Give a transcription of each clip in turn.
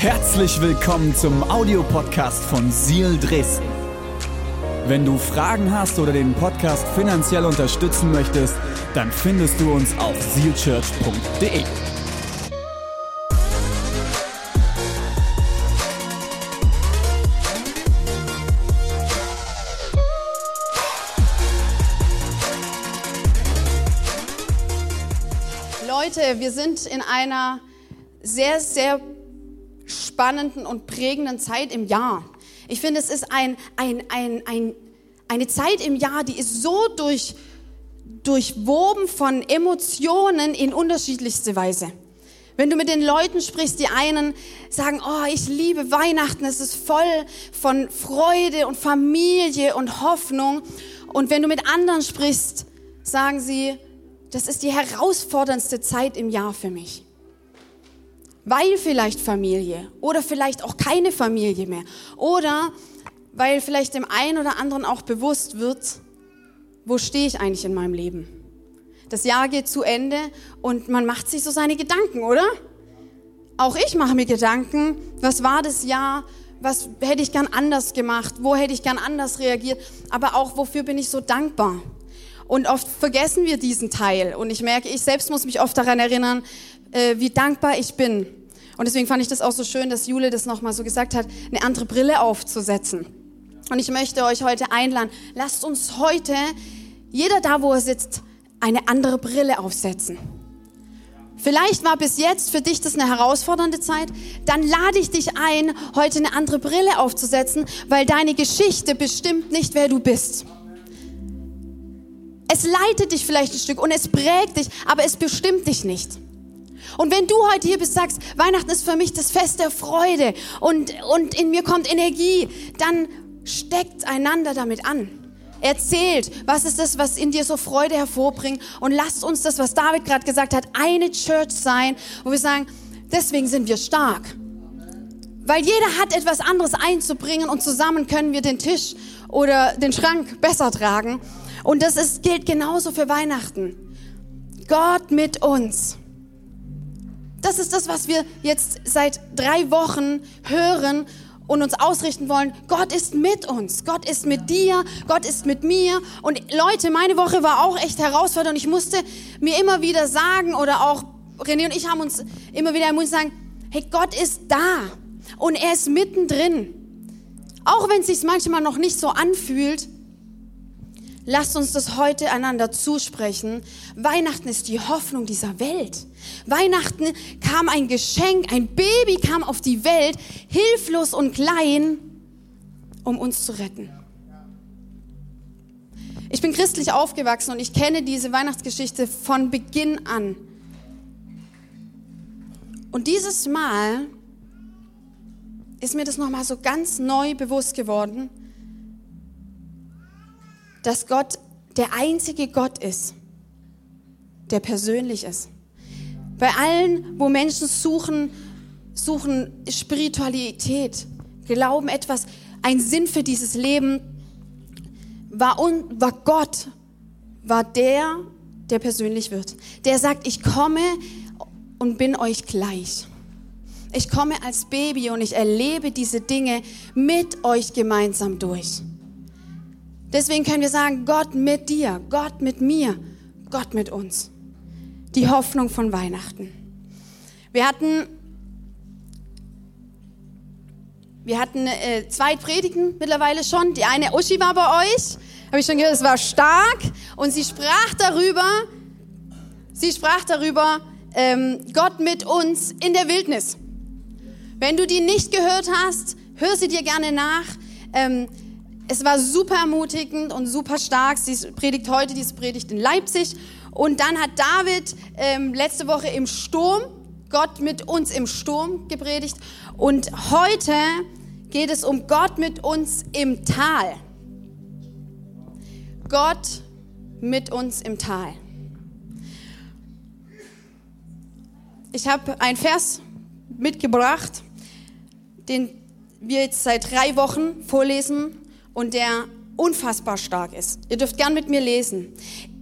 Herzlich willkommen zum Audiopodcast von Seal Dresden. Wenn du Fragen hast oder den Podcast finanziell unterstützen möchtest, dann findest du uns auf sealchurch.de. Leute, wir sind in einer sehr, sehr spannenden und prägenden Zeit im Jahr. Ich finde, es ist ein, ein, ein, ein, eine Zeit im Jahr, die ist so durch, durchwoben von Emotionen in unterschiedlichste Weise. Wenn du mit den Leuten sprichst, die einen sagen, oh, ich liebe Weihnachten, es ist voll von Freude und Familie und Hoffnung. Und wenn du mit anderen sprichst, sagen sie, das ist die herausforderndste Zeit im Jahr für mich weil vielleicht Familie oder vielleicht auch keine Familie mehr oder weil vielleicht dem einen oder anderen auch bewusst wird, wo stehe ich eigentlich in meinem Leben. Das Jahr geht zu Ende und man macht sich so seine Gedanken, oder? Auch ich mache mir Gedanken, was war das Jahr, was hätte ich gern anders gemacht, wo hätte ich gern anders reagiert, aber auch wofür bin ich so dankbar. Und oft vergessen wir diesen Teil und ich merke, ich selbst muss mich oft daran erinnern, äh, wie dankbar ich bin und deswegen fand ich das auch so schön, dass Jule das nochmal so gesagt hat, eine andere Brille aufzusetzen. Und ich möchte euch heute einladen, lasst uns heute, jeder da, wo er sitzt, eine andere Brille aufsetzen. Vielleicht war bis jetzt für dich das eine herausfordernde Zeit. Dann lade ich dich ein, heute eine andere Brille aufzusetzen, weil deine Geschichte bestimmt nicht, wer du bist. Es leitet dich vielleicht ein Stück und es prägt dich, aber es bestimmt dich nicht. Und wenn du heute hier bist, sagst, Weihnachten ist für mich das Fest der Freude und, und in mir kommt Energie, dann steckt einander damit an. Erzählt, was ist das, was in dir so Freude hervorbringt und lasst uns das, was David gerade gesagt hat, eine Church sein, wo wir sagen, deswegen sind wir stark. Weil jeder hat etwas anderes einzubringen und zusammen können wir den Tisch oder den Schrank besser tragen. Und das ist, gilt genauso für Weihnachten. Gott mit uns. Das ist das, was wir jetzt seit drei Wochen hören und uns ausrichten wollen. Gott ist mit uns. Gott ist mit dir. Gott ist mit mir. Und Leute, meine Woche war auch echt herausfordernd. Ich musste mir immer wieder sagen oder auch René und ich haben uns immer wieder im Mund sagen, hey, Gott ist da. Und er ist mittendrin. Auch wenn es sich manchmal noch nicht so anfühlt, Lasst uns das heute einander zusprechen. Weihnachten ist die Hoffnung dieser Welt. Weihnachten kam ein Geschenk, ein Baby kam auf die Welt, hilflos und klein, um uns zu retten. Ich bin christlich aufgewachsen und ich kenne diese Weihnachtsgeschichte von Beginn an. Und dieses Mal ist mir das nochmal so ganz neu bewusst geworden, dass Gott der einzige Gott ist, der persönlich ist. Bei allen, wo Menschen suchen, suchen Spiritualität, glauben etwas, ein Sinn für dieses Leben, war, un, war Gott, war der, der persönlich wird. Der sagt, ich komme und bin euch gleich. Ich komme als Baby und ich erlebe diese Dinge mit euch gemeinsam durch. Deswegen können wir sagen, Gott mit dir, Gott mit mir, Gott mit uns. Die Hoffnung von Weihnachten. Wir hatten, wir hatten äh, zwei Predigten mittlerweile schon. Die eine Uschi war bei euch, habe ich schon gehört, es war stark. Und sie sprach darüber, sie sprach darüber, ähm, Gott mit uns in der Wildnis. Wenn du die nicht gehört hast, hör sie dir gerne nach. Ähm, es war super ermutigend und super stark. Sie predigt heute diese Predigt in Leipzig. Und dann hat David ähm, letzte Woche im Sturm, Gott mit uns im Sturm gepredigt. Und heute geht es um Gott mit uns im Tal. Gott mit uns im Tal. Ich habe einen Vers mitgebracht, den wir jetzt seit drei Wochen vorlesen und der unfassbar stark ist. Ihr dürft gern mit mir lesen.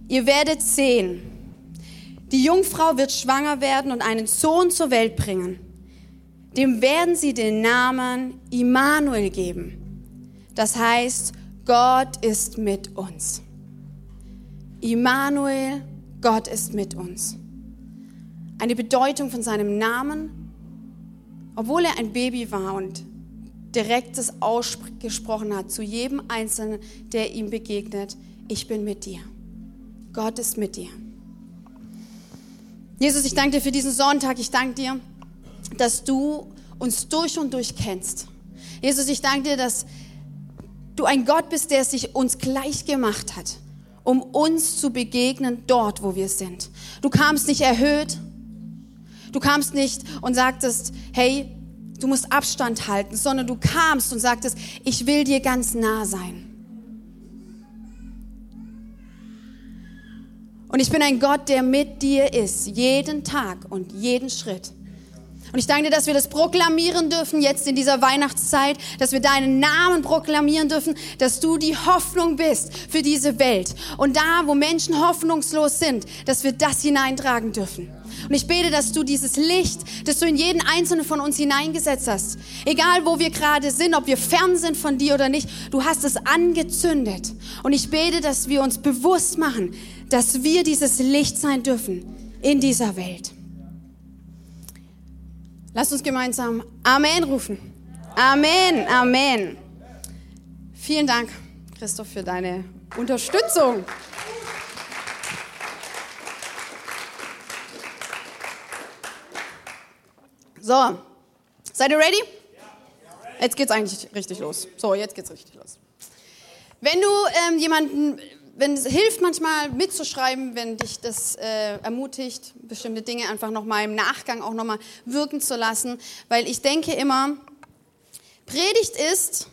Ihr werdet sehen, die Jungfrau wird schwanger werden und einen Sohn zur Welt bringen. dem werden sie den Namen Immanuel geben. Das heißt, Gott ist mit uns. Immanuel, Gott ist mit uns. Eine Bedeutung von seinem Namen, obwohl er ein Baby war und direkt das ausgesprochen hat zu jedem Einzelnen, der ihm begegnet, ich bin mit dir. Gott ist mit dir. Jesus, ich danke dir für diesen Sonntag. Ich danke dir, dass du uns durch und durch kennst. Jesus, ich danke dir, dass du ein Gott bist, der sich uns gleich gemacht hat, um uns zu begegnen dort, wo wir sind. Du kamst nicht erhöht. Du kamst nicht und sagtest, hey, du musst Abstand halten, sondern du kamst und sagtest, ich will dir ganz nah sein. Und ich bin ein Gott, der mit dir ist, jeden Tag und jeden Schritt. Und ich danke dir, dass wir das proklamieren dürfen jetzt in dieser Weihnachtszeit, dass wir deinen Namen proklamieren dürfen, dass du die Hoffnung bist für diese Welt. Und da, wo Menschen hoffnungslos sind, dass wir das hineintragen dürfen. Und ich bete, dass du dieses Licht, das du in jeden einzelnen von uns hineingesetzt hast, egal wo wir gerade sind, ob wir fern sind von dir oder nicht, du hast es angezündet. Und ich bete, dass wir uns bewusst machen, dass wir dieses Licht sein dürfen in dieser Welt. Lasst uns gemeinsam Amen rufen. Amen, Amen. Vielen Dank, Christoph, für deine Unterstützung. So, seid ihr ready? Jetzt geht's eigentlich richtig los. So, jetzt geht's richtig los. Wenn du ähm, jemanden wenn es hilft manchmal mitzuschreiben, wenn dich das äh, ermutigt, bestimmte Dinge einfach nochmal im Nachgang auch nochmal wirken zu lassen, weil ich denke immer, Predigt ist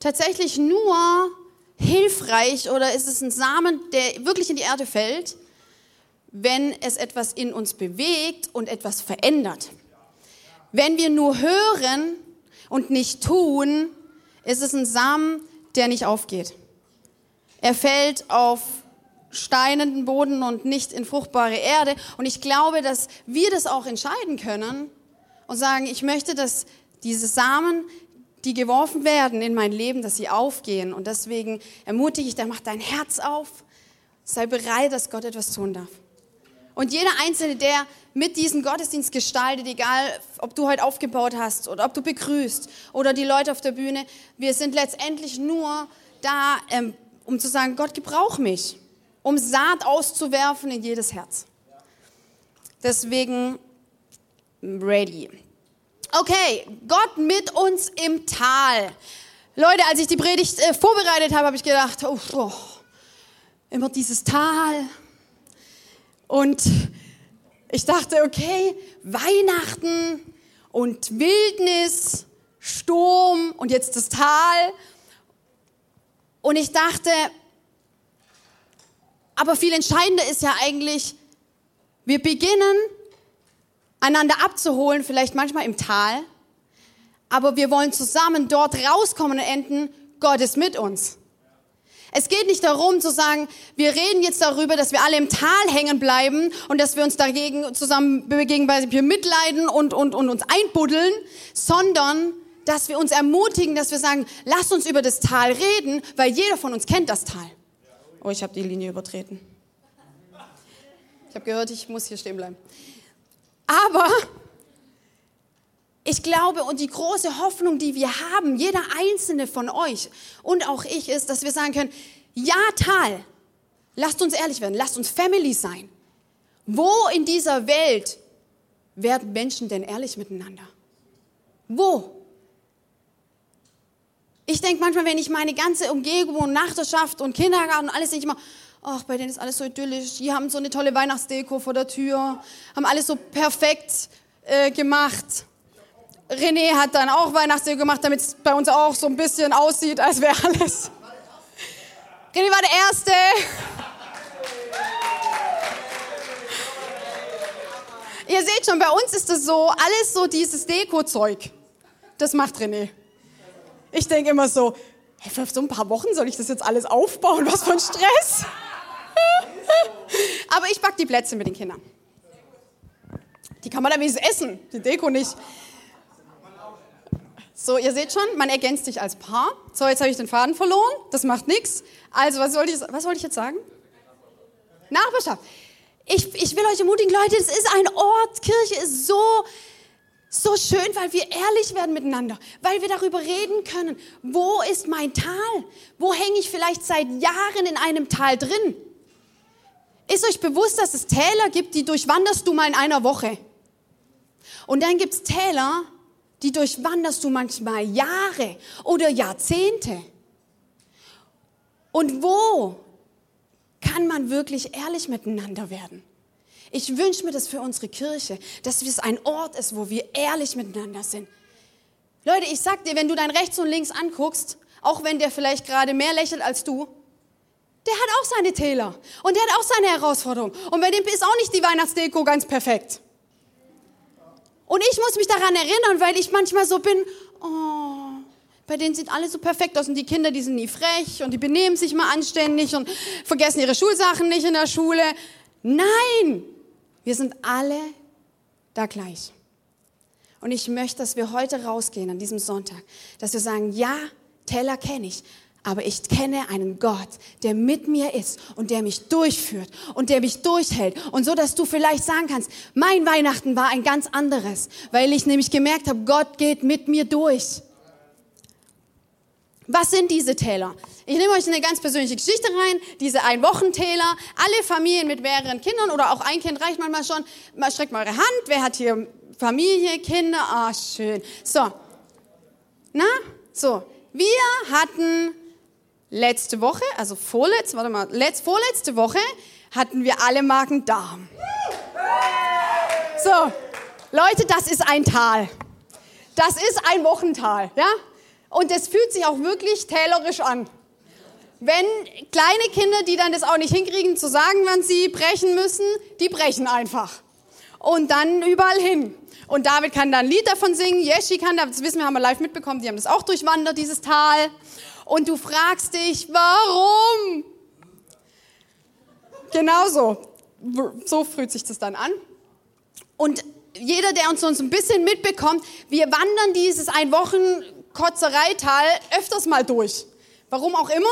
tatsächlich nur hilfreich oder ist es ein Samen, der wirklich in die Erde fällt, wenn es etwas in uns bewegt und etwas verändert. Wenn wir nur hören und nicht tun, ist es ein Samen, der nicht aufgeht. Er fällt auf steinenden Boden und nicht in fruchtbare Erde. Und ich glaube, dass wir das auch entscheiden können und sagen, ich möchte, dass diese Samen, die geworfen werden in mein Leben, dass sie aufgehen. Und deswegen ermutige ich, da mach dein Herz auf, sei bereit, dass Gott etwas tun darf. Und jeder Einzelne, der mit diesem Gottesdienst gestaltet, egal ob du heute aufgebaut hast oder ob du begrüßt oder die Leute auf der Bühne, wir sind letztendlich nur da, ähm, um zu sagen, Gott, gebrauch mich, um Saat auszuwerfen in jedes Herz. Deswegen ready. Okay, Gott mit uns im Tal. Leute, als ich die Predigt äh, vorbereitet habe, habe ich gedacht, oh, oh, immer dieses Tal. Und ich dachte, okay, Weihnachten und Wildnis, Sturm und jetzt das Tal. Und ich dachte, aber viel entscheidender ist ja eigentlich, wir beginnen einander abzuholen, vielleicht manchmal im Tal, aber wir wollen zusammen dort rauskommen und enden, Gott ist mit uns. Es geht nicht darum zu sagen, wir reden jetzt darüber, dass wir alle im Tal hängen bleiben und dass wir uns dagegen zusammen gegenseitig mitleiden und, und, und uns einbuddeln, sondern dass wir uns ermutigen, dass wir sagen, lass uns über das Tal reden, weil jeder von uns kennt das Tal. Oh, ich habe die Linie übertreten. Ich habe gehört, ich muss hier stehen bleiben. Aber ich glaube und die große Hoffnung, die wir haben, jeder einzelne von euch und auch ich, ist, dass wir sagen können, ja Tal, lasst uns ehrlich werden, lasst uns Family sein. Wo in dieser Welt werden Menschen denn ehrlich miteinander? Wo? Ich denke manchmal, wenn ich meine ganze Umgebung und Nachbarschaft und Kindergarten und alles, denke ich immer, ach, bei denen ist alles so idyllisch. Die haben so eine tolle Weihnachtsdeko vor der Tür, haben alles so perfekt äh, gemacht. René hat dann auch Weihnachtsdeko gemacht, damit es bei uns auch so ein bisschen aussieht, als wäre alles. René war der Erste. Ihr seht schon, bei uns ist das so, alles so dieses Deko-Zeug. Das macht René. Ich denke immer so, hey, für so ein paar Wochen soll ich das jetzt alles aufbauen? Was für ein Stress. Aber ich back die Plätzchen mit den Kindern. Die kann man dann wenigstens essen, die Deko nicht. So, ihr seht schon, man ergänzt sich als Paar. So, jetzt habe ich den Faden verloren. Das macht nichts. Also, was wollte ich, was ich jetzt sagen? Nachbarschaft. Ich, ich will euch ermutigen, Leute, es ist ein Ort, Kirche ist so, so schön, weil wir ehrlich werden miteinander, weil wir darüber reden können, wo ist mein Tal? Wo hänge ich vielleicht seit Jahren in einem Tal drin? Ist euch bewusst, dass es Täler gibt, die durchwanderst du mal in einer Woche? Und dann gibt es Täler, die durchwanderst du manchmal Jahre oder Jahrzehnte. Und wo kann man wirklich ehrlich miteinander werden? Ich wünsche mir das für unsere Kirche, dass es ein Ort ist, wo wir ehrlich miteinander sind. Leute, ich sag dir, wenn du dein rechts und links anguckst, auch wenn der vielleicht gerade mehr lächelt als du, der hat auch seine Täler und der hat auch seine Herausforderungen. Und bei dem ist auch nicht die Weihnachtsdeko ganz perfekt. Und ich muss mich daran erinnern, weil ich manchmal so bin, oh, bei denen sieht alles so perfekt aus und die Kinder, die sind nie frech und die benehmen sich mal anständig und vergessen ihre Schulsachen nicht in der Schule. Nein, wir sind alle da gleich. Und ich möchte, dass wir heute rausgehen an diesem Sonntag, dass wir sagen, ja, Teller kenne ich, aber ich kenne einen Gott, der mit mir ist und der mich durchführt und der mich durchhält. Und so, dass du vielleicht sagen kannst, mein Weihnachten war ein ganz anderes, weil ich nämlich gemerkt habe, Gott geht mit mir durch. Was sind diese Täler? Ich nehme euch eine ganz persönliche Geschichte rein, diese Ein-Wochen-Täler. Alle Familien mit mehreren Kindern oder auch ein Kind reicht manchmal schon. Mal streckt mal eure Hand. Wer hat hier Familie, Kinder? Ah, schön. So. Na? So. Wir hatten letzte Woche, also vorletzte, warte mal, letzt, vorletzte Woche hatten wir alle Marken Darm. So, Leute, das ist ein Tal. Das ist ein Wochental, ja? Und es fühlt sich auch wirklich tälerisch an. Wenn kleine Kinder, die dann das auch nicht hinkriegen, zu sagen, wann sie brechen müssen, die brechen einfach. Und dann überall hin. Und David kann da ein Lied davon singen, Yeshi kann, das wissen wir, haben wir live mitbekommen, die haben das auch durchwandert, dieses Tal und du fragst dich, warum? Genauso. So fühlt sich das dann an. Und jeder, der uns, uns ein bisschen mitbekommt, wir wandern dieses ein Wochen Kotzereital öfters mal durch. Warum auch immer.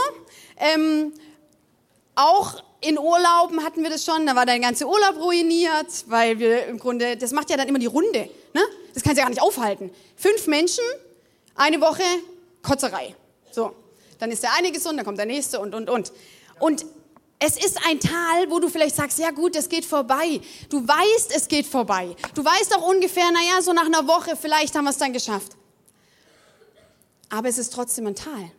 Ähm, auch in Urlauben hatten wir das schon, da war dein ganzer Urlaub ruiniert, weil wir im Grunde, das macht ja dann immer die Runde. Ne? Das kannst du ja gar nicht aufhalten. Fünf Menschen, eine Woche Kotzerei. So dann ist der eine gesund, dann kommt der nächste und, und, und. Und es ist ein Tal, wo du vielleicht sagst, ja gut, es geht vorbei. Du weißt, es geht vorbei. Du weißt auch ungefähr, naja, so nach einer Woche, vielleicht haben wir es dann geschafft. Aber es ist trotzdem ein Tal.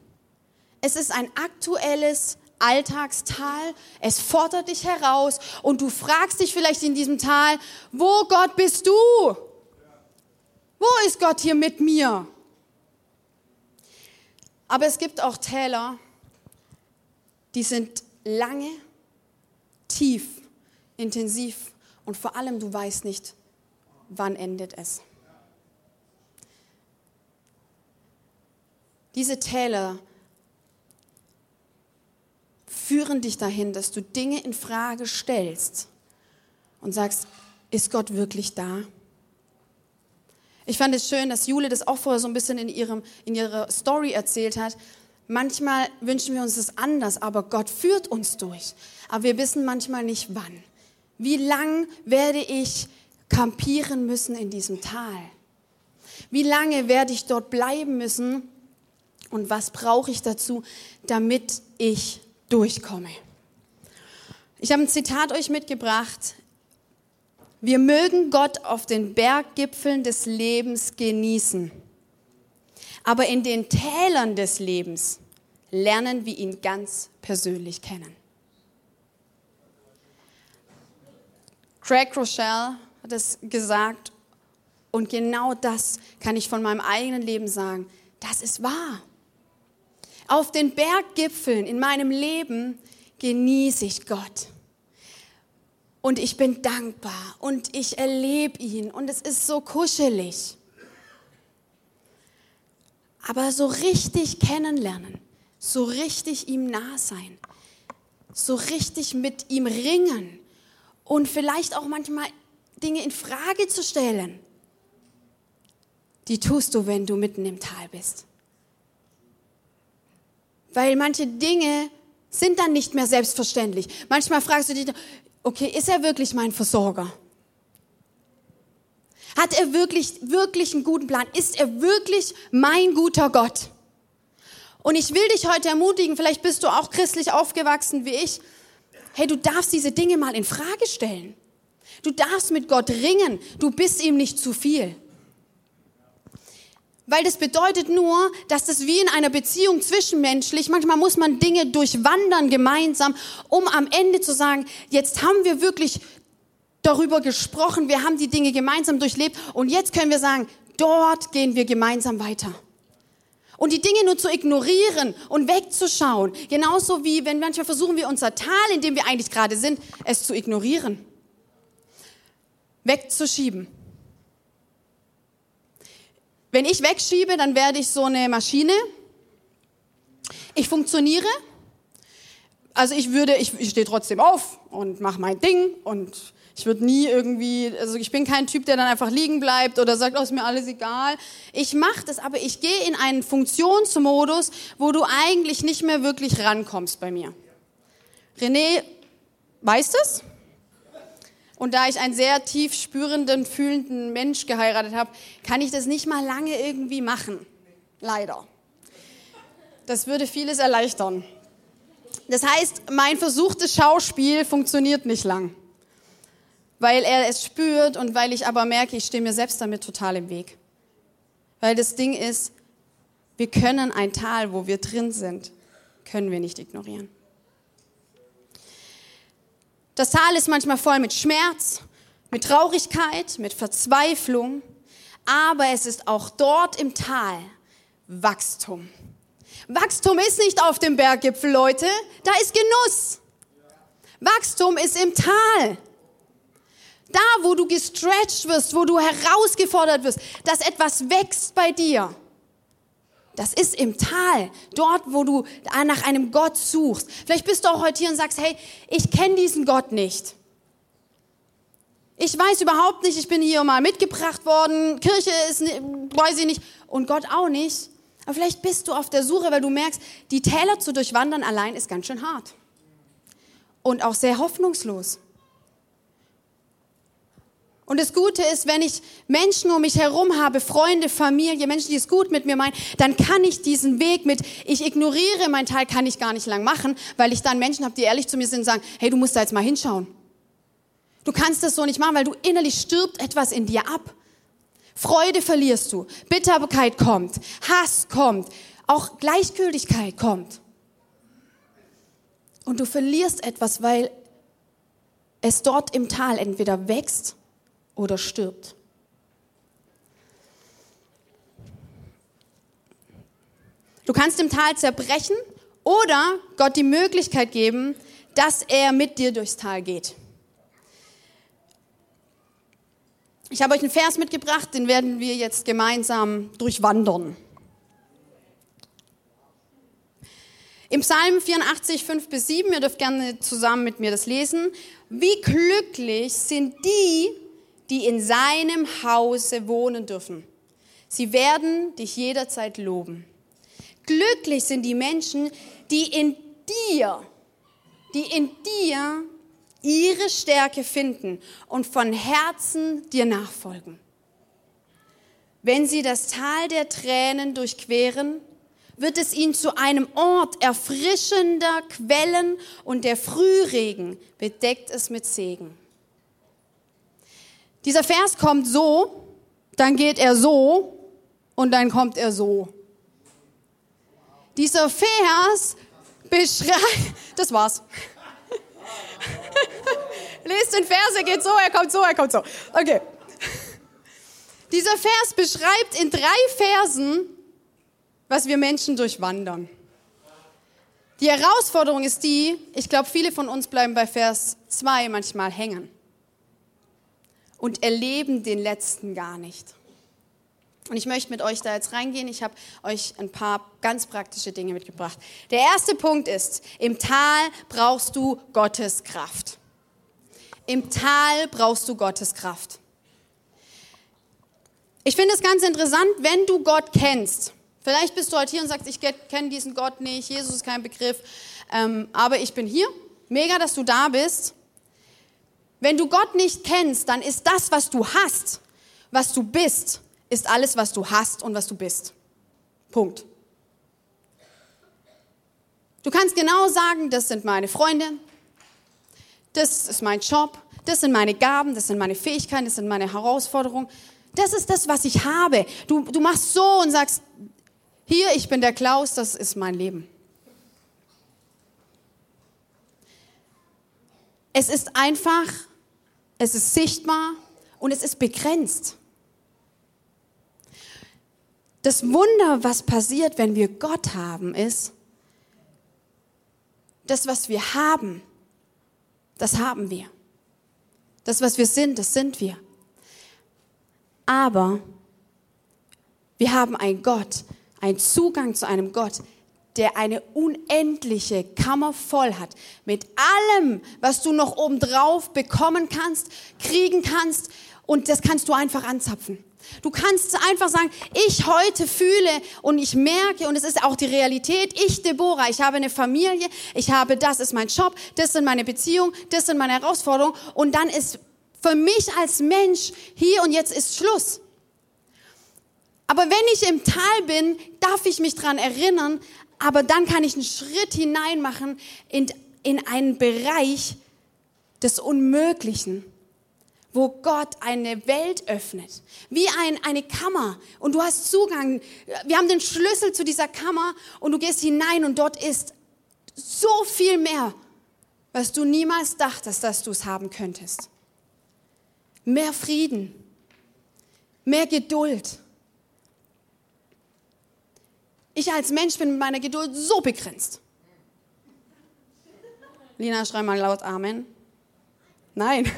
Es ist ein aktuelles Alltagstal. Es fordert dich heraus und du fragst dich vielleicht in diesem Tal, wo Gott bist du? Wo ist Gott hier mit mir? Aber es gibt auch Täler, die sind lange, tief, intensiv und vor allem du weißt nicht, wann endet es. Diese Täler führen dich dahin, dass du Dinge in Frage stellst und sagst, ist Gott wirklich da? Ich fand es schön, dass Jule das auch vorher so ein bisschen in, ihrem, in ihrer Story erzählt hat. Manchmal wünschen wir uns es anders, aber Gott führt uns durch. Aber wir wissen manchmal nicht wann. Wie lang werde ich kampieren müssen in diesem Tal? Wie lange werde ich dort bleiben müssen? Und was brauche ich dazu, damit ich durchkomme? Ich habe ein Zitat euch mitgebracht. Wir mögen Gott auf den Berggipfeln des Lebens genießen. Aber in den Tälern des Lebens lernen wir ihn ganz persönlich kennen. Craig Rochelle hat es gesagt und genau das kann ich von meinem eigenen Leben sagen. Das ist wahr. Auf den Berggipfeln in meinem Leben genieße ich Gott und ich bin dankbar und ich erlebe ihn und es ist so kuschelig. Aber so richtig kennenlernen, so richtig ihm nah sein, so richtig mit ihm ringen und vielleicht auch manchmal Dinge in Frage zu stellen. die tust du, wenn du mitten im Tal bist. Weil manche Dinge sind dann nicht mehr selbstverständlich. Manchmal fragst du dich, okay, ist er wirklich mein Versorger? Hat er wirklich, wirklich einen guten Plan? Ist er wirklich mein guter Gott? Und ich will dich heute ermutigen, vielleicht bist du auch christlich aufgewachsen wie ich. Hey, du darfst diese Dinge mal in Frage stellen. Du darfst mit Gott ringen. Du bist ihm nicht zu viel. Weil das bedeutet nur, dass das wie in einer Beziehung zwischenmenschlich, manchmal muss man Dinge durchwandern gemeinsam, um am Ende zu sagen, jetzt haben wir wirklich darüber gesprochen, wir haben die Dinge gemeinsam durchlebt und jetzt können wir sagen, dort gehen wir gemeinsam weiter. Und die Dinge nur zu ignorieren und wegzuschauen, genauso wie wenn manchmal versuchen wir unser Tal, in dem wir eigentlich gerade sind, es zu ignorieren, wegzuschieben. Wenn ich wegschiebe, dann werde ich so eine Maschine. Ich funktioniere. Also ich würde, ich, ich stehe trotzdem auf und mache mein Ding und ich würde nie irgendwie, also ich bin kein Typ, der dann einfach liegen bleibt oder sagt, oh, ist mir alles egal. Ich mache das, aber ich gehe in einen Funktionsmodus, wo du eigentlich nicht mehr wirklich rankommst bei mir. René weiß das. Und da ich einen sehr tief spürenden, fühlenden Mensch geheiratet habe, kann ich das nicht mal lange irgendwie machen. Leider. Das würde vieles erleichtern. Das heißt, mein versuchtes Schauspiel funktioniert nicht lang weil er es spürt und weil ich aber merke, ich stehe mir selbst damit total im Weg. Weil das Ding ist, wir können ein Tal, wo wir drin sind, können wir nicht ignorieren. Das Tal ist manchmal voll mit Schmerz, mit Traurigkeit, mit Verzweiflung, aber es ist auch dort im Tal Wachstum. Wachstum ist nicht auf dem Berggipfel, Leute, da ist Genuss. Wachstum ist im Tal. Da, wo du gestretched wirst, wo du herausgefordert wirst, dass etwas wächst bei dir. Das ist im Tal, dort, wo du nach einem Gott suchst. Vielleicht bist du auch heute hier und sagst, hey, ich kenne diesen Gott nicht. Ich weiß überhaupt nicht, ich bin hier mal mitgebracht worden, Kirche ist, weiß ich nicht, und Gott auch nicht. Aber vielleicht bist du auf der Suche, weil du merkst, die Täler zu durchwandern allein ist ganz schön hart. Und auch sehr hoffnungslos. Und das Gute ist, wenn ich Menschen um mich herum habe, Freunde, Familie, Menschen, die es gut mit mir meinen, dann kann ich diesen Weg mit, ich ignoriere mein Teil, kann ich gar nicht lang machen, weil ich dann Menschen habe, die ehrlich zu mir sind und sagen, hey, du musst da jetzt mal hinschauen. Du kannst das so nicht machen, weil du innerlich stirbt etwas in dir ab. Freude verlierst du, Bitterkeit kommt, Hass kommt, auch Gleichgültigkeit kommt. Und du verlierst etwas, weil es dort im Tal entweder wächst oder stirbt. Du kannst im Tal zerbrechen oder Gott die Möglichkeit geben, dass er mit dir durchs Tal geht. Ich habe euch einen Vers mitgebracht, den werden wir jetzt gemeinsam durchwandern. Im Psalm 84, 5 bis 7, ihr dürft gerne zusammen mit mir das lesen. Wie glücklich sind die, die in seinem Hause wohnen dürfen. Sie werden dich jederzeit loben. Glücklich sind die Menschen, die in dir, die in dir ihre Stärke finden und von Herzen dir nachfolgen. Wenn sie das Tal der Tränen durchqueren, wird es ihnen zu einem Ort erfrischender Quellen und der Frühregen bedeckt es mit Segen. Dieser Vers kommt so, dann geht er so und dann kommt er so. Dieser Vers beschreibt, das war's. Lest den Vers, er geht so, er kommt so, er kommt so. Okay. Dieser Vers beschreibt in drei Versen, was wir Menschen durchwandern. Die Herausforderung ist die, ich glaube, viele von uns bleiben bei Vers 2 manchmal hängen und erleben den letzten gar nicht. Und ich möchte mit euch da jetzt reingehen. Ich habe euch ein paar ganz praktische Dinge mitgebracht. Der erste Punkt ist, im Tal brauchst du Gottes Kraft. Im Tal brauchst du Gottes Kraft. Ich finde es ganz interessant, wenn du Gott kennst. Vielleicht bist du heute hier und sagst, ich kenne diesen Gott nicht, Jesus ist kein Begriff, ähm, aber ich bin hier. Mega, dass du da bist. Wenn du Gott nicht kennst, dann ist das, was du hast, was du bist, ist alles, was du hast und was du bist. Punkt. Du kannst genau sagen, das sind meine Freunde, das ist mein Job, das sind meine Gaben, das sind meine Fähigkeiten, das sind meine Herausforderungen. Das ist das, was ich habe. Du, du machst so und sagst, hier, ich bin der Klaus, das ist mein Leben. Es ist einfach, es ist sichtbar und es ist begrenzt. Das Wunder, was passiert, wenn wir Gott haben, ist, das, was wir haben, das haben wir. Das, was wir sind, das sind wir. Aber wir haben einen Gott, einen Zugang zu einem Gott, der eine unendliche Kammer voll hat mit allem, was du noch obendrauf bekommen kannst, kriegen kannst und das kannst du einfach anzapfen. Du kannst einfach sagen, ich heute fühle und ich merke, und es ist auch die Realität, ich, Deborah, ich habe eine Familie, ich habe, das ist mein Job, das sind meine Beziehungen, das sind meine Herausforderungen, und dann ist für mich als Mensch hier und jetzt ist Schluss. Aber wenn ich im Tal bin, darf ich mich dran erinnern, aber dann kann ich einen Schritt hinein machen in, in einen Bereich des Unmöglichen wo Gott eine Welt öffnet, wie ein, eine Kammer und du hast Zugang. Wir haben den Schlüssel zu dieser Kammer und du gehst hinein und dort ist so viel mehr, was du niemals dachtest, dass du es haben könntest. Mehr Frieden, mehr Geduld. Ich als Mensch bin mit meiner Geduld so begrenzt. Lina, schrei mal laut Amen. Nein.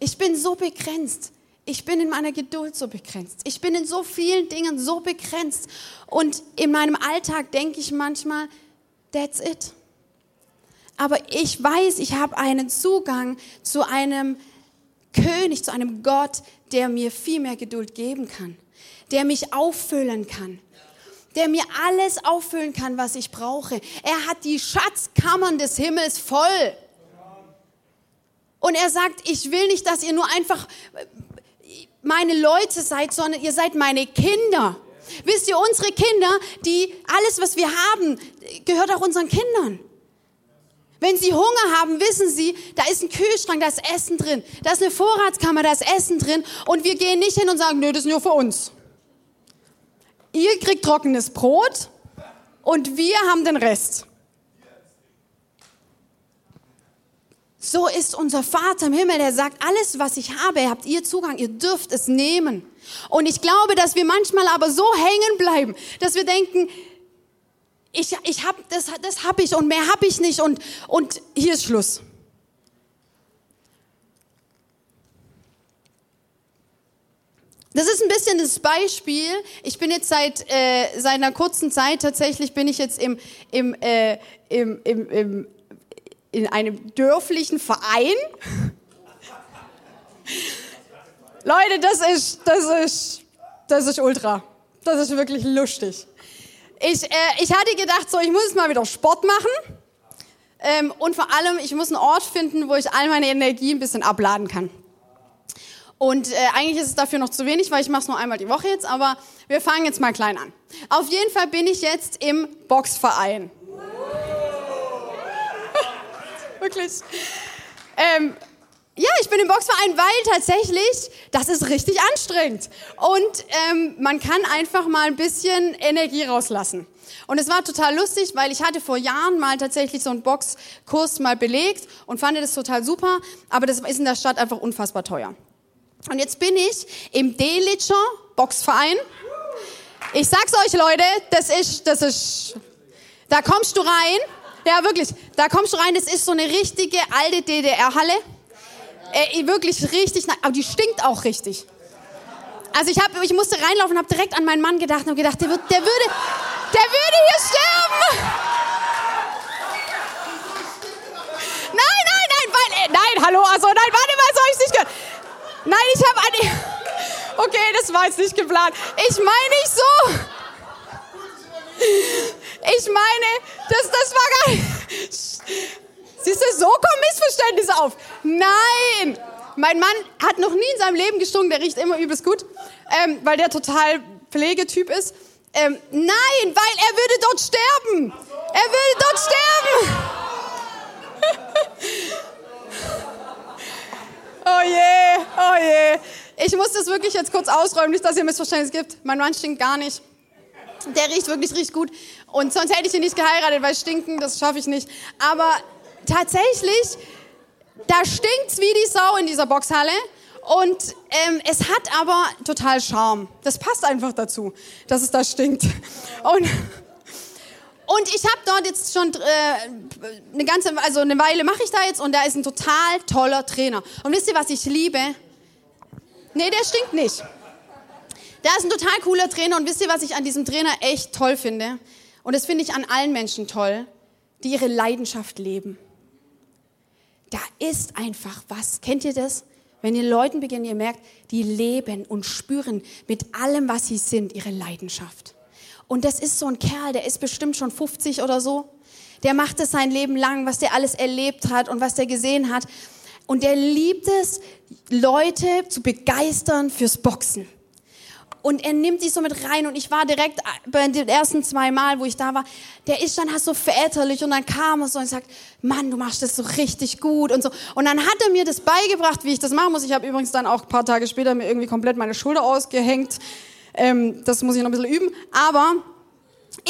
Ich bin so begrenzt. Ich bin in meiner Geduld so begrenzt. Ich bin in so vielen Dingen so begrenzt. Und in meinem Alltag denke ich manchmal, that's it. Aber ich weiß, ich habe einen Zugang zu einem König, zu einem Gott, der mir viel mehr Geduld geben kann, der mich auffüllen kann, der mir alles auffüllen kann, was ich brauche. Er hat die Schatzkammern des Himmels voll. Und er sagt, ich will nicht, dass ihr nur einfach meine Leute seid, sondern ihr seid meine Kinder. Wisst ihr, unsere Kinder, die alles, was wir haben, gehört auch unseren Kindern. Wenn sie Hunger haben, wissen sie, da ist ein Kühlschrank, da ist Essen drin, da ist eine Vorratskammer, da ist Essen drin und wir gehen nicht hin und sagen, nö, das ist nur für uns. Ihr kriegt trockenes Brot und wir haben den Rest. So ist unser Vater im Himmel, der sagt, alles, was ich habe, habt ihr Zugang, ihr dürft es nehmen. Und ich glaube, dass wir manchmal aber so hängen bleiben, dass wir denken, ich, ich hab, das, das habe ich und mehr habe ich nicht und, und hier ist Schluss. Das ist ein bisschen das Beispiel. Ich bin jetzt seit, äh, seit einer kurzen Zeit tatsächlich bin ich jetzt im, im, äh, im, im, im in einem dörflichen Verein. Leute, das ist, das ist, das ist ultra. Das ist wirklich lustig. Ich, äh, ich hatte gedacht, so, ich muss jetzt mal wieder Sport machen. Ähm, und vor allem, ich muss einen Ort finden, wo ich all meine Energie ein bisschen abladen kann. Und äh, eigentlich ist es dafür noch zu wenig, weil ich mache es nur einmal die Woche jetzt, aber wir fangen jetzt mal klein an. Auf jeden Fall bin ich jetzt im Boxverein wirklich. Ähm, ja, ich bin im Boxverein, weil tatsächlich, das ist richtig anstrengend. Und ähm, man kann einfach mal ein bisschen Energie rauslassen. Und es war total lustig, weil ich hatte vor Jahren mal tatsächlich so einen Boxkurs mal belegt und fand das total super, aber das ist in der Stadt einfach unfassbar teuer. Und jetzt bin ich im Delitscher Boxverein. Ich sag's euch, Leute, das ist, das ist, da kommst du rein ja, wirklich. Da kommst du rein, das ist so eine richtige alte DDR-Halle. Äh, wirklich richtig, aber die stinkt auch richtig. Also ich, hab, ich musste reinlaufen und habe direkt an meinen Mann gedacht und gedacht, der, wird, der, würde, der würde hier sterben. Nein, nein, nein, weil, äh, nein, hallo, also nein, warte mal, so habe ich nicht gehört. Nein, ich habe eine. Okay, das war jetzt nicht geplant. Ich meine nicht so. Ich meine, das, das war gar nicht. Siehst du, so kommen Missverständnisse auf. Nein! Mein Mann hat noch nie in seinem Leben gestunken, der riecht immer übelst gut, ähm, weil der total Pflegetyp ist. Ähm, nein, weil er würde dort sterben. Er würde dort sterben. oh je, oh je. Ich muss das wirklich jetzt kurz ausräumen, nicht, dass ihr Missverständnis gibt. Mein Mann stinkt gar nicht. Der riecht wirklich, riecht gut. Und sonst hätte ich ihn nicht geheiratet, weil stinken, das schaffe ich nicht. Aber tatsächlich, da stinkt's wie die Sau in dieser Boxhalle. Und ähm, es hat aber total Charme. Das passt einfach dazu, dass es da stinkt. Und, und ich habe dort jetzt schon äh, eine ganze, also eine Weile mache ich da jetzt und da ist ein total toller Trainer. Und wisst ihr, was ich liebe? Nee, der stinkt nicht. Da ist ein total cooler Trainer und wisst ihr, was ich an diesem Trainer echt toll finde? Und das finde ich an allen Menschen toll, die ihre Leidenschaft leben. Da ist einfach was. Kennt ihr das? Wenn ihr Leuten beginnt, ihr merkt, die leben und spüren mit allem, was sie sind, ihre Leidenschaft. Und das ist so ein Kerl, der ist bestimmt schon 50 oder so. Der macht es sein Leben lang, was der alles erlebt hat und was der gesehen hat. Und der liebt es, Leute zu begeistern fürs Boxen. Und er nimmt die so mit rein und ich war direkt bei den ersten zwei Mal, wo ich da war, der ist dann so väterlich und dann kam er so und sagt, Mann, du machst das so richtig gut und so. Und dann hat er mir das beigebracht, wie ich das machen muss. Ich habe übrigens dann auch ein paar Tage später mir irgendwie komplett meine Schulter ausgehängt. Ähm, das muss ich noch ein bisschen üben. Aber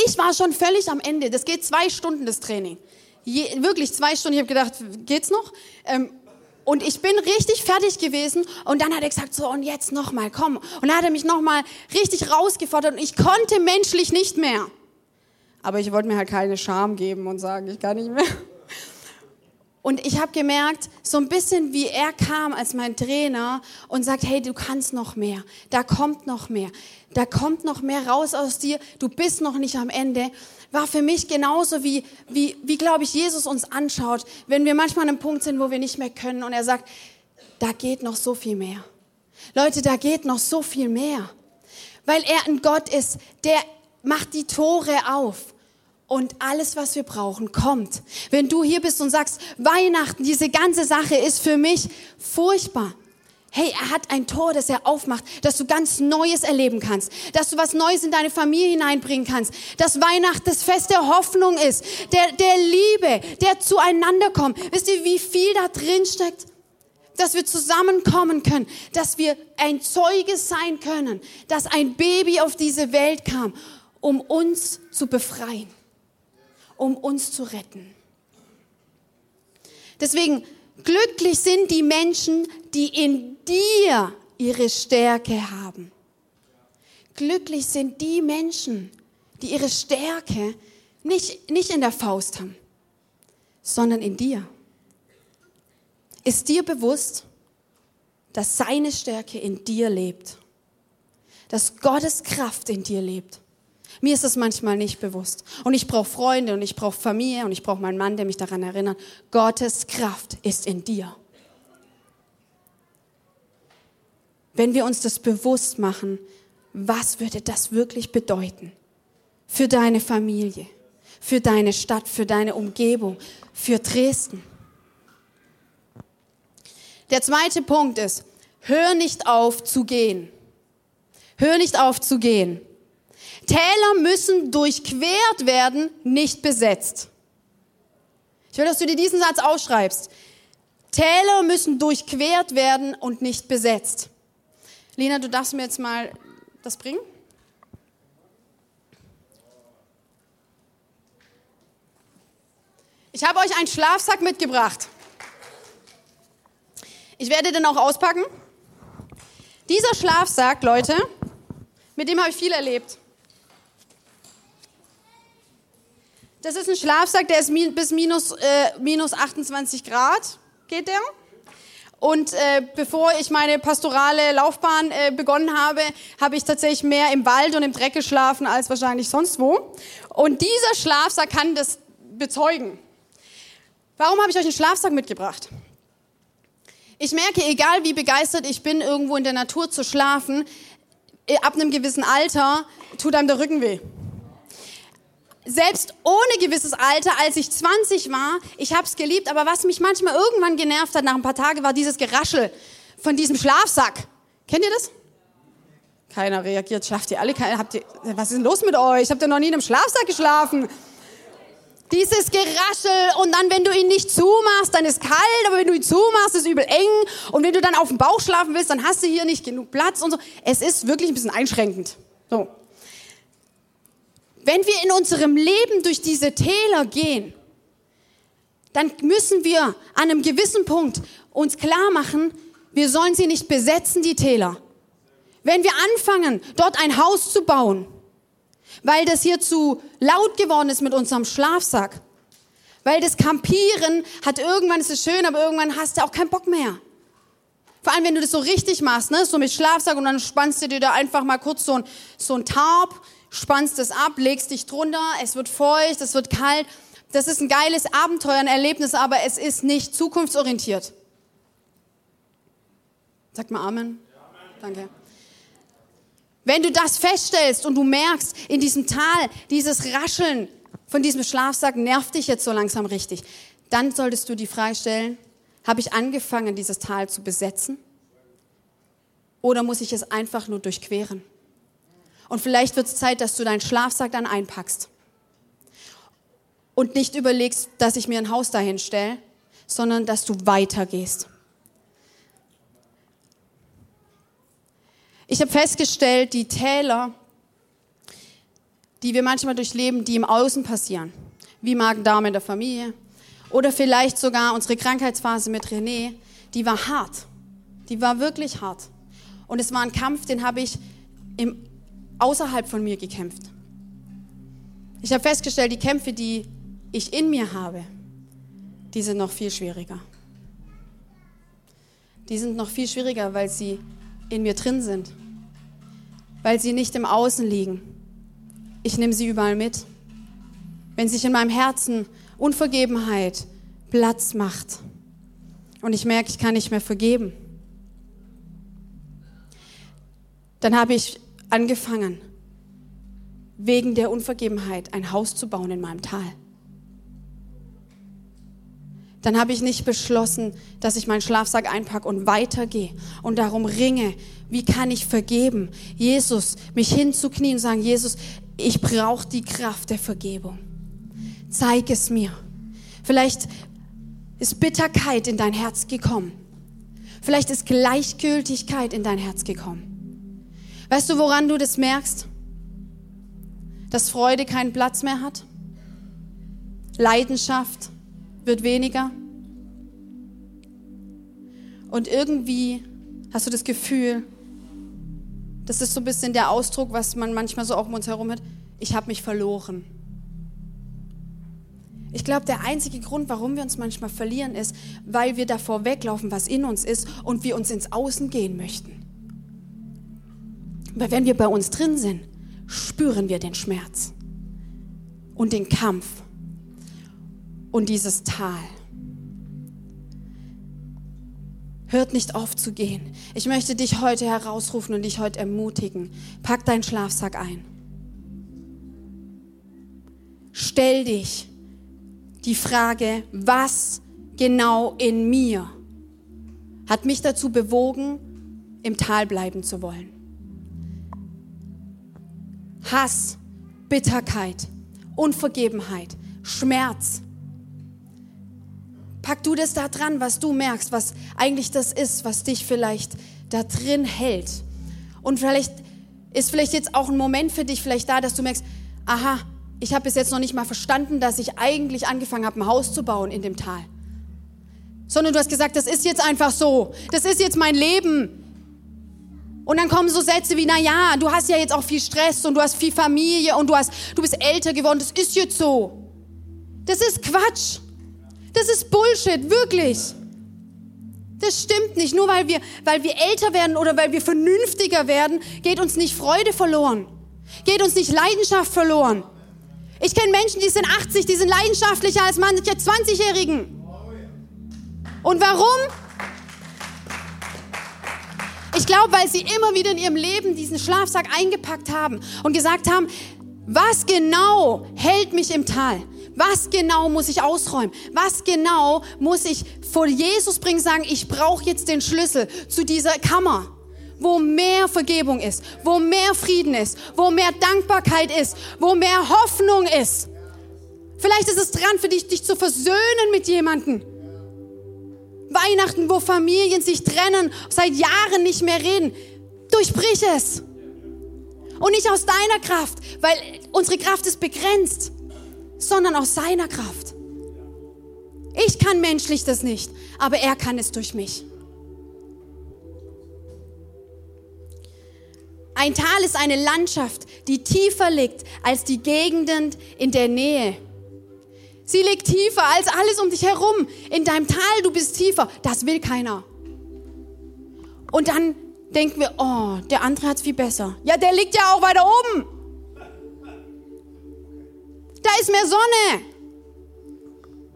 ich war schon völlig am Ende. Das geht zwei Stunden, das Training. Je, wirklich zwei Stunden. Ich habe gedacht, geht's noch? Ähm, und ich bin richtig fertig gewesen und dann hat er gesagt, so und jetzt nochmal, komm. Und dann hat er mich nochmal richtig rausgefordert und ich konnte menschlich nicht mehr. Aber ich wollte mir halt keine Scham geben und sagen, ich kann nicht mehr. Und ich habe gemerkt, so ein bisschen wie er kam als mein Trainer und sagt, hey, du kannst noch mehr, da kommt noch mehr, da kommt noch mehr raus aus dir, du bist noch nicht am Ende war für mich genauso wie, wie, wie glaube ich, Jesus uns anschaut, wenn wir manchmal an einem Punkt sind, wo wir nicht mehr können und er sagt, da geht noch so viel mehr. Leute, da geht noch so viel mehr. Weil er ein Gott ist, der macht die Tore auf. Und alles, was wir brauchen, kommt. Wenn du hier bist und sagst, Weihnachten, diese ganze Sache ist für mich furchtbar, Hey, er hat ein Tor, das er aufmacht, dass du ganz Neues erleben kannst, dass du was Neues in deine Familie hineinbringen kannst, dass Weihnachten das Fest der Hoffnung ist, der, der Liebe, der zueinander kommt. Wisst ihr, wie viel da drin steckt? Dass wir zusammenkommen können, dass wir ein Zeuge sein können, dass ein Baby auf diese Welt kam, um uns zu befreien, um uns zu retten. Deswegen, Glücklich sind die Menschen, die in dir ihre Stärke haben. Glücklich sind die Menschen, die ihre Stärke nicht, nicht in der Faust haben, sondern in dir. Ist dir bewusst, dass seine Stärke in dir lebt? Dass Gottes Kraft in dir lebt? Mir ist es manchmal nicht bewusst. Und ich brauche Freunde und ich brauche Familie und ich brauche meinen Mann, der mich daran erinnert. Gottes Kraft ist in dir. Wenn wir uns das bewusst machen, was würde das wirklich bedeuten? Für deine Familie, für deine Stadt, für deine Umgebung, für Dresden. Der zweite Punkt ist, hör nicht auf zu gehen. Hör nicht auf zu gehen. Täler müssen durchquert werden, nicht besetzt. Ich will, dass du dir diesen Satz ausschreibst. Täler müssen durchquert werden und nicht besetzt. Lina, du darfst mir jetzt mal das bringen. Ich habe euch einen Schlafsack mitgebracht. Ich werde den auch auspacken. Dieser Schlafsack, Leute, mit dem habe ich viel erlebt. Das ist ein Schlafsack, der ist bis minus, äh, minus 28 Grad, geht der. Und äh, bevor ich meine pastorale Laufbahn äh, begonnen habe, habe ich tatsächlich mehr im Wald und im Dreck geschlafen als wahrscheinlich sonst wo. Und dieser Schlafsack kann das bezeugen. Warum habe ich euch einen Schlafsack mitgebracht? Ich merke, egal wie begeistert ich bin, irgendwo in der Natur zu schlafen, äh, ab einem gewissen Alter tut einem der Rücken weh. Selbst ohne gewisses Alter, als ich 20 war, ich habe es geliebt, aber was mich manchmal irgendwann genervt hat nach ein paar Tagen, war dieses Geraschel von diesem Schlafsack. Kennt ihr das? Keiner reagiert, schlaft ihr alle? Habt ihr, was ist denn los mit euch? Habt ihr noch nie in einem Schlafsack geschlafen? Dieses Geraschel und dann, wenn du ihn nicht zumachst, dann ist kalt, aber wenn du ihn zumachst, ist übel eng und wenn du dann auf dem Bauch schlafen willst, dann hast du hier nicht genug Platz und so. Es ist wirklich ein bisschen einschränkend. So. Wenn wir in unserem Leben durch diese Täler gehen, dann müssen wir an einem gewissen Punkt uns klar machen, wir sollen sie nicht besetzen, die Täler. Wenn wir anfangen, dort ein Haus zu bauen, weil das hier zu laut geworden ist mit unserem Schlafsack. Weil das Campieren hat irgendwann, ist es schön, aber irgendwann hast du auch keinen Bock mehr. Vor allem, wenn du das so richtig machst, ne? so mit Schlafsack und dann spannst du dir da einfach mal kurz so ein, so ein Tarp, spannst es ab, legst dich drunter, es wird feucht, es wird kalt. Das ist ein geiles Abenteuer, ein Erlebnis, aber es ist nicht zukunftsorientiert. Sag mal Amen. Danke. Wenn du das feststellst und du merkst in diesem Tal, dieses Rascheln von diesem Schlafsack nervt dich jetzt so langsam richtig, dann solltest du die Frage stellen, habe ich angefangen, dieses Tal zu besetzen? Oder muss ich es einfach nur durchqueren? Und vielleicht wird es Zeit, dass du deinen Schlafsack dann einpackst. Und nicht überlegst, dass ich mir ein Haus dahin stelle, sondern dass du weitergehst. Ich habe festgestellt, die Täler, die wir manchmal durchleben, die im Außen passieren, wie Magen-Darm in der Familie oder vielleicht sogar unsere Krankheitsphase mit René, die war hart. Die war wirklich hart. Und es war ein Kampf, den habe ich im, außerhalb von mir gekämpft. Ich habe festgestellt, die Kämpfe, die ich in mir habe, die sind noch viel schwieriger. Die sind noch viel schwieriger, weil sie in mir drin sind, weil sie nicht im Außen liegen. Ich nehme sie überall mit. Wenn sich in meinem Herzen Unvergebenheit Platz macht und ich merke, ich kann nicht mehr vergeben, dann habe ich angefangen, wegen der Unvergebenheit ein Haus zu bauen in meinem Tal dann habe ich nicht beschlossen, dass ich meinen Schlafsack einpacke und weitergehe und darum ringe, wie kann ich vergeben? Jesus, mich hinzuknien und sagen, Jesus, ich brauche die Kraft der Vergebung. Zeig es mir. Vielleicht ist Bitterkeit in dein Herz gekommen. Vielleicht ist Gleichgültigkeit in dein Herz gekommen. Weißt du, woran du das merkst? Dass Freude keinen Platz mehr hat? Leidenschaft? wird weniger. Und irgendwie hast du das Gefühl, das ist so ein bisschen der Ausdruck, was man manchmal so auch um uns herum hat, ich habe mich verloren. Ich glaube, der einzige Grund, warum wir uns manchmal verlieren, ist, weil wir davor weglaufen, was in uns ist und wir uns ins Außen gehen möchten. Weil wenn wir bei uns drin sind, spüren wir den Schmerz und den Kampf und dieses Tal. Hört nicht auf zu gehen. Ich möchte dich heute herausrufen und dich heute ermutigen. Pack deinen Schlafsack ein. Stell dich die Frage, was genau in mir hat mich dazu bewogen, im Tal bleiben zu wollen. Hass, Bitterkeit, Unvergebenheit, Schmerz, Pack du das da dran, was du merkst, was eigentlich das ist, was dich vielleicht da drin hält. Und vielleicht ist vielleicht jetzt auch ein Moment für dich vielleicht da, dass du merkst, aha, ich habe bis jetzt noch nicht mal verstanden, dass ich eigentlich angefangen habe, ein Haus zu bauen in dem Tal. Sondern du hast gesagt, das ist jetzt einfach so. Das ist jetzt mein Leben. Und dann kommen so Sätze wie, na ja, du hast ja jetzt auch viel Stress und du hast viel Familie und du hast, du bist älter geworden. Das ist jetzt so. Das ist Quatsch. Das ist Bullshit, wirklich. Das stimmt nicht. Nur weil wir, weil wir älter werden oder weil wir vernünftiger werden, geht uns nicht Freude verloren. Geht uns nicht Leidenschaft verloren. Ich kenne Menschen, die sind 80, die sind leidenschaftlicher als manche 20-Jährigen. Und warum? Ich glaube, weil sie immer wieder in ihrem Leben diesen Schlafsack eingepackt haben und gesagt haben, was genau hält mich im Tal? Was genau muss ich ausräumen? Was genau muss ich vor Jesus bringen, sagen, ich brauche jetzt den Schlüssel zu dieser Kammer, wo mehr Vergebung ist, wo mehr Frieden ist, wo mehr Dankbarkeit ist, wo mehr Hoffnung ist. Vielleicht ist es dran für dich, dich zu versöhnen mit jemandem. Weihnachten, wo Familien sich trennen, seit Jahren nicht mehr reden. Durchbrich es. Und nicht aus deiner Kraft, weil unsere Kraft ist begrenzt sondern aus seiner Kraft. Ich kann menschlich das nicht, aber er kann es durch mich. Ein Tal ist eine Landschaft, die tiefer liegt als die Gegenden in der Nähe. Sie liegt tiefer als alles um dich herum. In deinem Tal, du bist tiefer. Das will keiner. Und dann denken wir, oh, der andere hat es viel besser. Ja, der liegt ja auch weiter oben. Da ist mehr Sonne.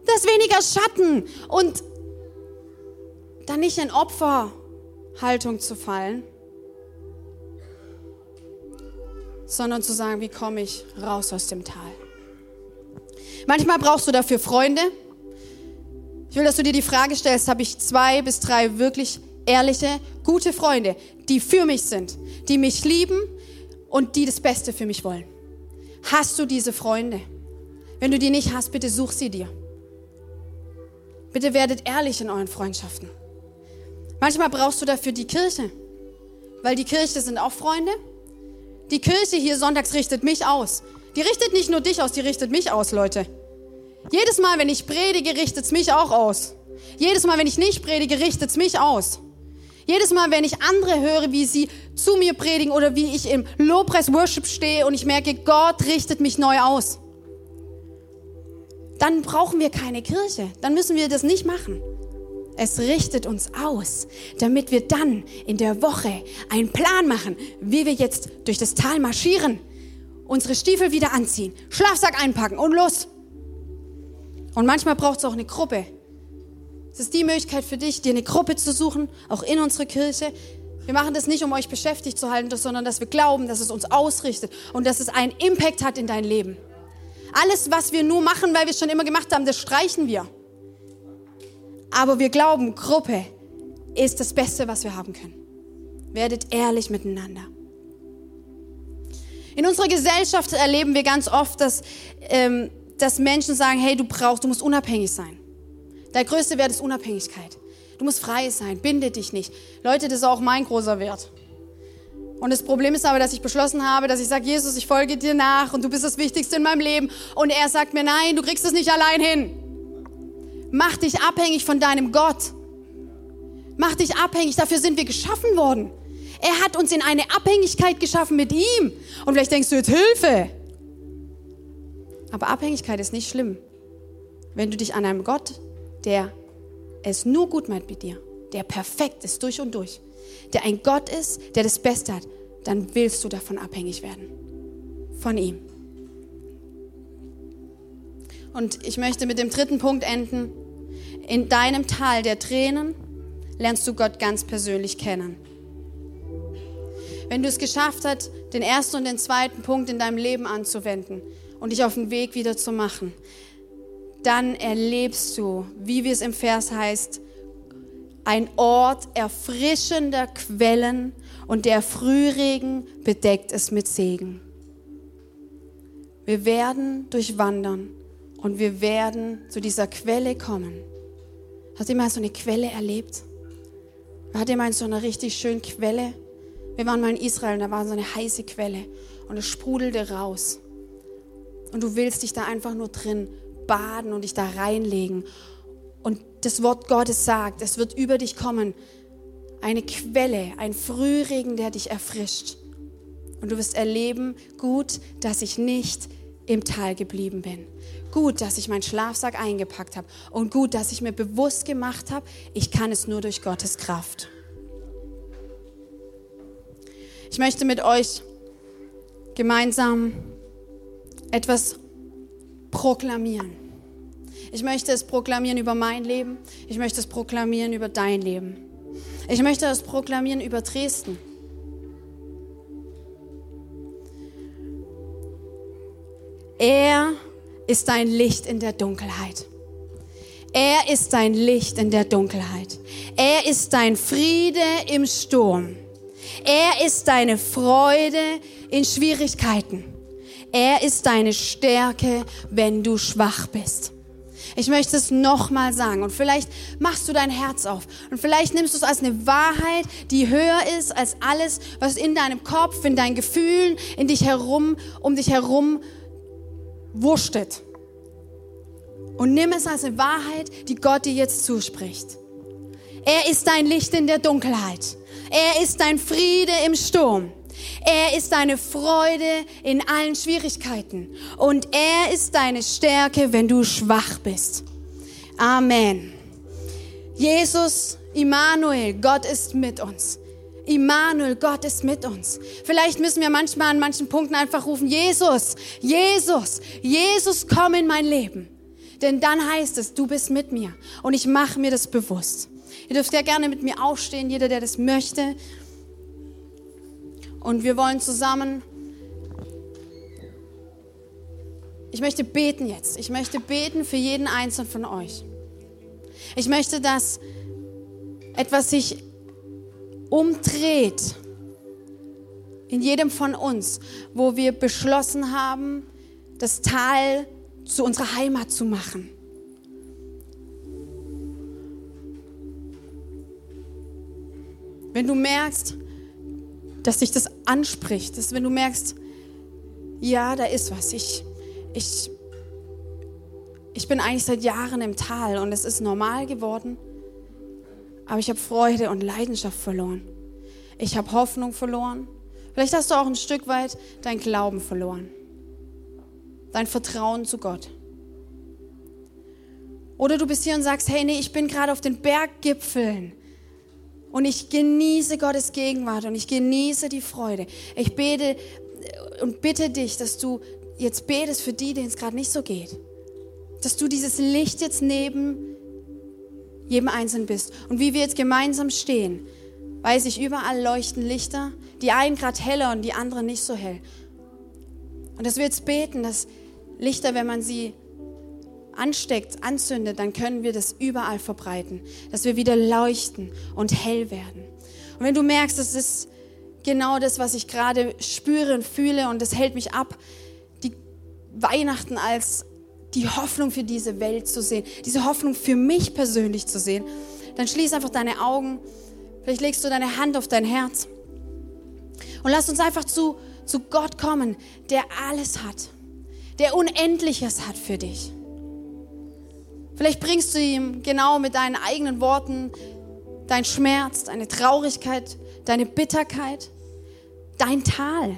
Da ist weniger Schatten. Und dann nicht in Opferhaltung zu fallen, sondern zu sagen, wie komme ich raus aus dem Tal. Manchmal brauchst du dafür Freunde. Ich will, dass du dir die Frage stellst, habe ich zwei bis drei wirklich ehrliche, gute Freunde, die für mich sind, die mich lieben und die das Beste für mich wollen. Hast du diese Freunde? Wenn du die nicht hast, bitte such sie dir. Bitte werdet ehrlich in euren Freundschaften. Manchmal brauchst du dafür die Kirche, weil die Kirche sind auch Freunde. Die Kirche hier sonntags richtet mich aus. Die richtet nicht nur dich aus, die richtet mich aus, Leute. Jedes Mal, wenn ich predige, richtet es mich auch aus. Jedes Mal, wenn ich nicht predige, richtet es mich aus. Jedes Mal, wenn ich andere höre, wie sie zu mir predigen oder wie ich im Lobpreis Worship stehe und ich merke, Gott richtet mich neu aus dann brauchen wir keine Kirche. Dann müssen wir das nicht machen. Es richtet uns aus, damit wir dann in der Woche einen Plan machen, wie wir jetzt durch das Tal marschieren, unsere Stiefel wieder anziehen, Schlafsack einpacken und los. Und manchmal braucht es auch eine Gruppe. Es ist die Möglichkeit für dich, dir eine Gruppe zu suchen, auch in unserer Kirche. Wir machen das nicht, um euch beschäftigt zu halten, sondern dass wir glauben, dass es uns ausrichtet und dass es einen Impact hat in dein Leben. Alles, was wir nur machen, weil wir es schon immer gemacht haben, das streichen wir. Aber wir glauben, Gruppe ist das Beste, was wir haben können. Werdet ehrlich miteinander. In unserer Gesellschaft erleben wir ganz oft, dass, ähm, dass Menschen sagen, hey, du brauchst, du musst unabhängig sein. Der größte Wert ist Unabhängigkeit. Du musst frei sein, binde dich nicht. Leute, das ist auch mein großer Wert. Und das Problem ist aber, dass ich beschlossen habe, dass ich sage, Jesus, ich folge dir nach und du bist das Wichtigste in meinem Leben. Und er sagt mir, nein, du kriegst es nicht allein hin. Mach dich abhängig von deinem Gott. Mach dich abhängig, dafür sind wir geschaffen worden. Er hat uns in eine Abhängigkeit geschaffen mit ihm. Und vielleicht denkst du jetzt, Hilfe. Aber Abhängigkeit ist nicht schlimm. Wenn du dich an einem Gott, der es nur gut meint mit dir, der perfekt ist durch und durch, der ein Gott ist, der das Beste hat, dann willst du davon abhängig werden. Von ihm. Und ich möchte mit dem dritten Punkt enden. In deinem Tal der Tränen lernst du Gott ganz persönlich kennen. Wenn du es geschafft hast, den ersten und den zweiten Punkt in deinem Leben anzuwenden und dich auf den Weg wieder zu machen, dann erlebst du, wie wie es im Vers heißt, ein Ort erfrischender Quellen und der Frühregen bedeckt es mit Segen. Wir werden durchwandern und wir werden zu dieser Quelle kommen. Hast du mal so eine Quelle erlebt? Hat mal so eine richtig schöne Quelle? Wir waren mal in Israel und da war so eine heiße Quelle und es sprudelte raus. Und du willst dich da einfach nur drin baden und dich da reinlegen und das Wort Gottes sagt, es wird über dich kommen, eine Quelle, ein Frühregen, der dich erfrischt. Und du wirst erleben, gut, dass ich nicht im Tal geblieben bin. Gut, dass ich meinen Schlafsack eingepackt habe. Und gut, dass ich mir bewusst gemacht habe, ich kann es nur durch Gottes Kraft. Ich möchte mit euch gemeinsam etwas proklamieren. Ich möchte es proklamieren über mein Leben. Ich möchte es proklamieren über dein Leben. Ich möchte das proklamieren über Dresden. Er ist dein Licht in der Dunkelheit. Er ist dein Licht in der Dunkelheit. Er ist dein Friede im Sturm. Er ist deine Freude in Schwierigkeiten. Er ist deine Stärke, wenn du schwach bist. Ich möchte es nochmal sagen und vielleicht machst du dein Herz auf und vielleicht nimmst du es als eine Wahrheit, die höher ist als alles, was in deinem Kopf, in deinen Gefühlen, in dich herum, um dich herum wurstet. Und nimm es als eine Wahrheit, die Gott dir jetzt zuspricht. Er ist dein Licht in der Dunkelheit. Er ist dein Friede im Sturm. Er ist deine Freude in allen Schwierigkeiten. Und er ist deine Stärke, wenn du schwach bist. Amen. Jesus, Immanuel, Gott ist mit uns. Immanuel, Gott ist mit uns. Vielleicht müssen wir manchmal an manchen Punkten einfach rufen, Jesus, Jesus, Jesus, komm in mein Leben. Denn dann heißt es, du bist mit mir und ich mache mir das bewusst. Ihr dürft ja gerne mit mir aufstehen, jeder, der das möchte. Und wir wollen zusammen, ich möchte beten jetzt. Ich möchte beten für jeden Einzelnen von euch. Ich möchte, dass etwas sich umdreht in jedem von uns, wo wir beschlossen haben, das Tal zu unserer Heimat zu machen. Wenn du merkst, dass dich das anspricht, dass wenn du merkst, ja, da ist was, ich, ich, ich bin eigentlich seit Jahren im Tal und es ist normal geworden, aber ich habe Freude und Leidenschaft verloren. Ich habe Hoffnung verloren. Vielleicht hast du auch ein Stück weit dein Glauben verloren dein Vertrauen zu Gott. Oder du bist hier und sagst, hey, nee, ich bin gerade auf den Berggipfeln und ich genieße Gottes Gegenwart und ich genieße die Freude. Ich bete und bitte dich, dass du jetzt betest für die, denen es gerade nicht so geht. Dass du dieses Licht jetzt neben jedem Einzelnen bist. Und wie wir jetzt gemeinsam stehen, weiß ich, überall leuchten Lichter, die einen gerade heller und die anderen nicht so hell. Und dass wir jetzt beten, dass Lichter, wenn man sie ansteckt, anzündet, dann können wir das überall verbreiten, dass wir wieder leuchten und hell werden. Und wenn du merkst, das ist genau das, was ich gerade spüre und fühle und das hält mich ab, die Weihnachten als die Hoffnung für diese Welt zu sehen, diese Hoffnung für mich persönlich zu sehen, dann schließ einfach deine Augen, vielleicht legst du deine Hand auf dein Herz und lass uns einfach zu, zu Gott kommen, der alles hat der Unendliches hat für dich. Vielleicht bringst du ihm genau mit deinen eigenen Worten dein Schmerz, deine Traurigkeit, deine Bitterkeit, dein Tal.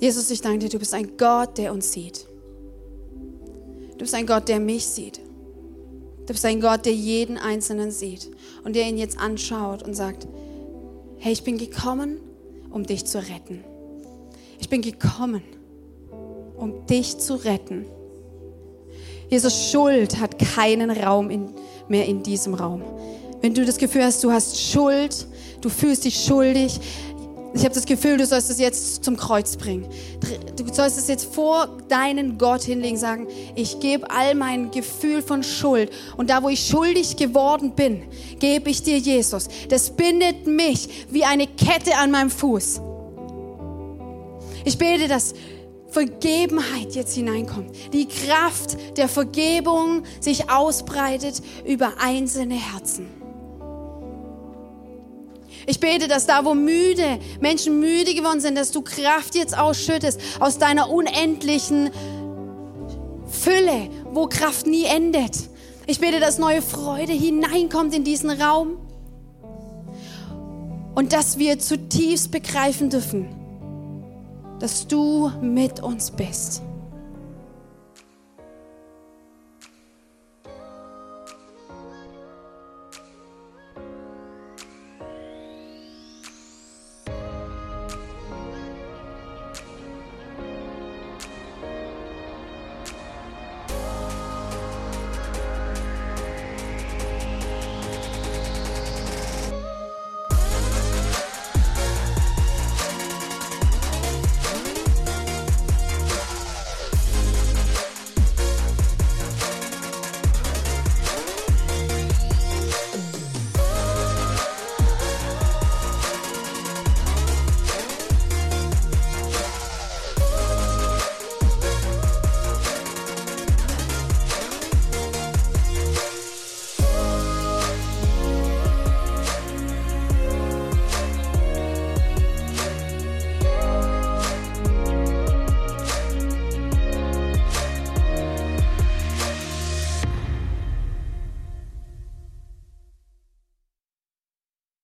Jesus, ich danke dir, du bist ein Gott, der uns sieht. Du bist ein Gott, der mich sieht. Du bist ein Gott, der jeden Einzelnen sieht und der ihn jetzt anschaut und sagt, hey, ich bin gekommen, um dich zu retten. Ich bin gekommen, um dich zu retten. Jesus, Schuld hat keinen Raum in, mehr in diesem Raum. Wenn du das Gefühl hast, du hast Schuld, du fühlst dich schuldig, ich habe das Gefühl, du sollst es jetzt zum Kreuz bringen. Du sollst es jetzt vor deinen Gott hinlegen, sagen, ich gebe all mein Gefühl von Schuld und da, wo ich schuldig geworden bin, gebe ich dir Jesus. Das bindet mich wie eine Kette an meinem Fuß. Ich bete, dass Vergebenheit jetzt hineinkommt. Die Kraft der Vergebung sich ausbreitet über einzelne Herzen. Ich bete, dass da, wo müde, Menschen müde geworden sind, dass du Kraft jetzt ausschüttest aus deiner unendlichen Fülle, wo Kraft nie endet. Ich bete, dass neue Freude hineinkommt in diesen Raum und dass wir zutiefst begreifen dürfen, dass du mit uns bist.